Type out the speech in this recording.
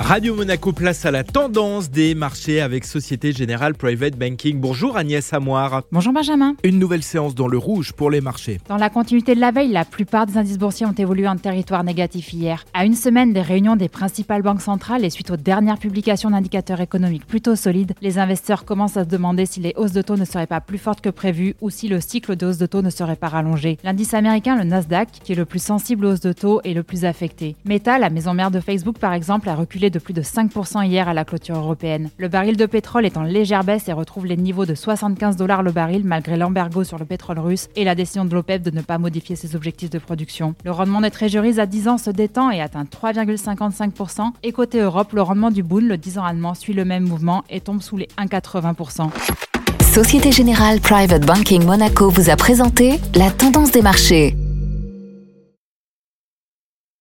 Radio Monaco place à la tendance des marchés avec Société Générale Private Banking. Bonjour Agnès Amoir. Bonjour Benjamin. Une nouvelle séance dans le rouge pour les marchés. Dans la continuité de la veille, la plupart des indices boursiers ont évolué en territoire négatif hier. À une semaine des réunions des principales banques centrales et suite aux dernières publications d'indicateurs économiques plutôt solides, les investisseurs commencent à se demander si les hausses de taux ne seraient pas plus fortes que prévues ou si le cycle de hausse de taux ne serait pas rallongé. L'indice américain, le Nasdaq, qui est le plus sensible aux hausses de taux, est le plus affecté. Meta, la maison mère de Facebook par exemple, a reculé de plus de 5% hier à la clôture européenne. Le baril de pétrole est en légère baisse et retrouve les niveaux de 75 dollars le baril malgré l'embargo sur le pétrole russe et la décision de l'OPEP de ne pas modifier ses objectifs de production. Le rendement des trésoreries à 10 ans se détend et atteint 3,55%. Et côté Europe, le rendement du Bund, le 10 ans allemand, suit le même mouvement et tombe sous les 1,80%. Société Générale Private Banking Monaco vous a présenté la tendance des marchés.